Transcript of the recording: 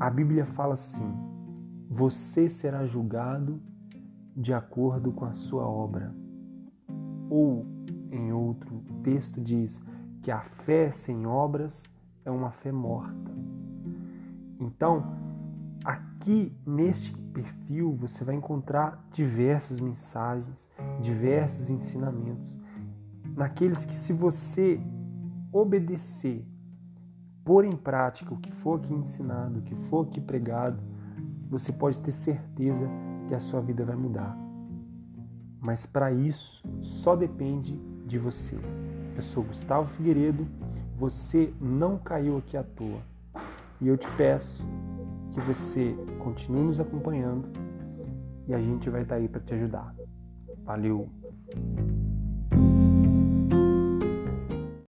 A Bíblia fala assim: você será julgado de acordo com a sua obra. Ou, em outro texto, diz que a fé sem obras é uma fé morta. Então, aqui neste perfil você vai encontrar diversas mensagens, diversos ensinamentos, naqueles que, se você obedecer, pôr em prática o que for aqui ensinado, o que for aqui pregado, você pode ter certeza que a sua vida vai mudar. Mas para isso só depende de você. Eu sou Gustavo Figueiredo, você não caiu aqui à toa. E eu te peço que você continue nos acompanhando e a gente vai estar aí para te ajudar. Valeu!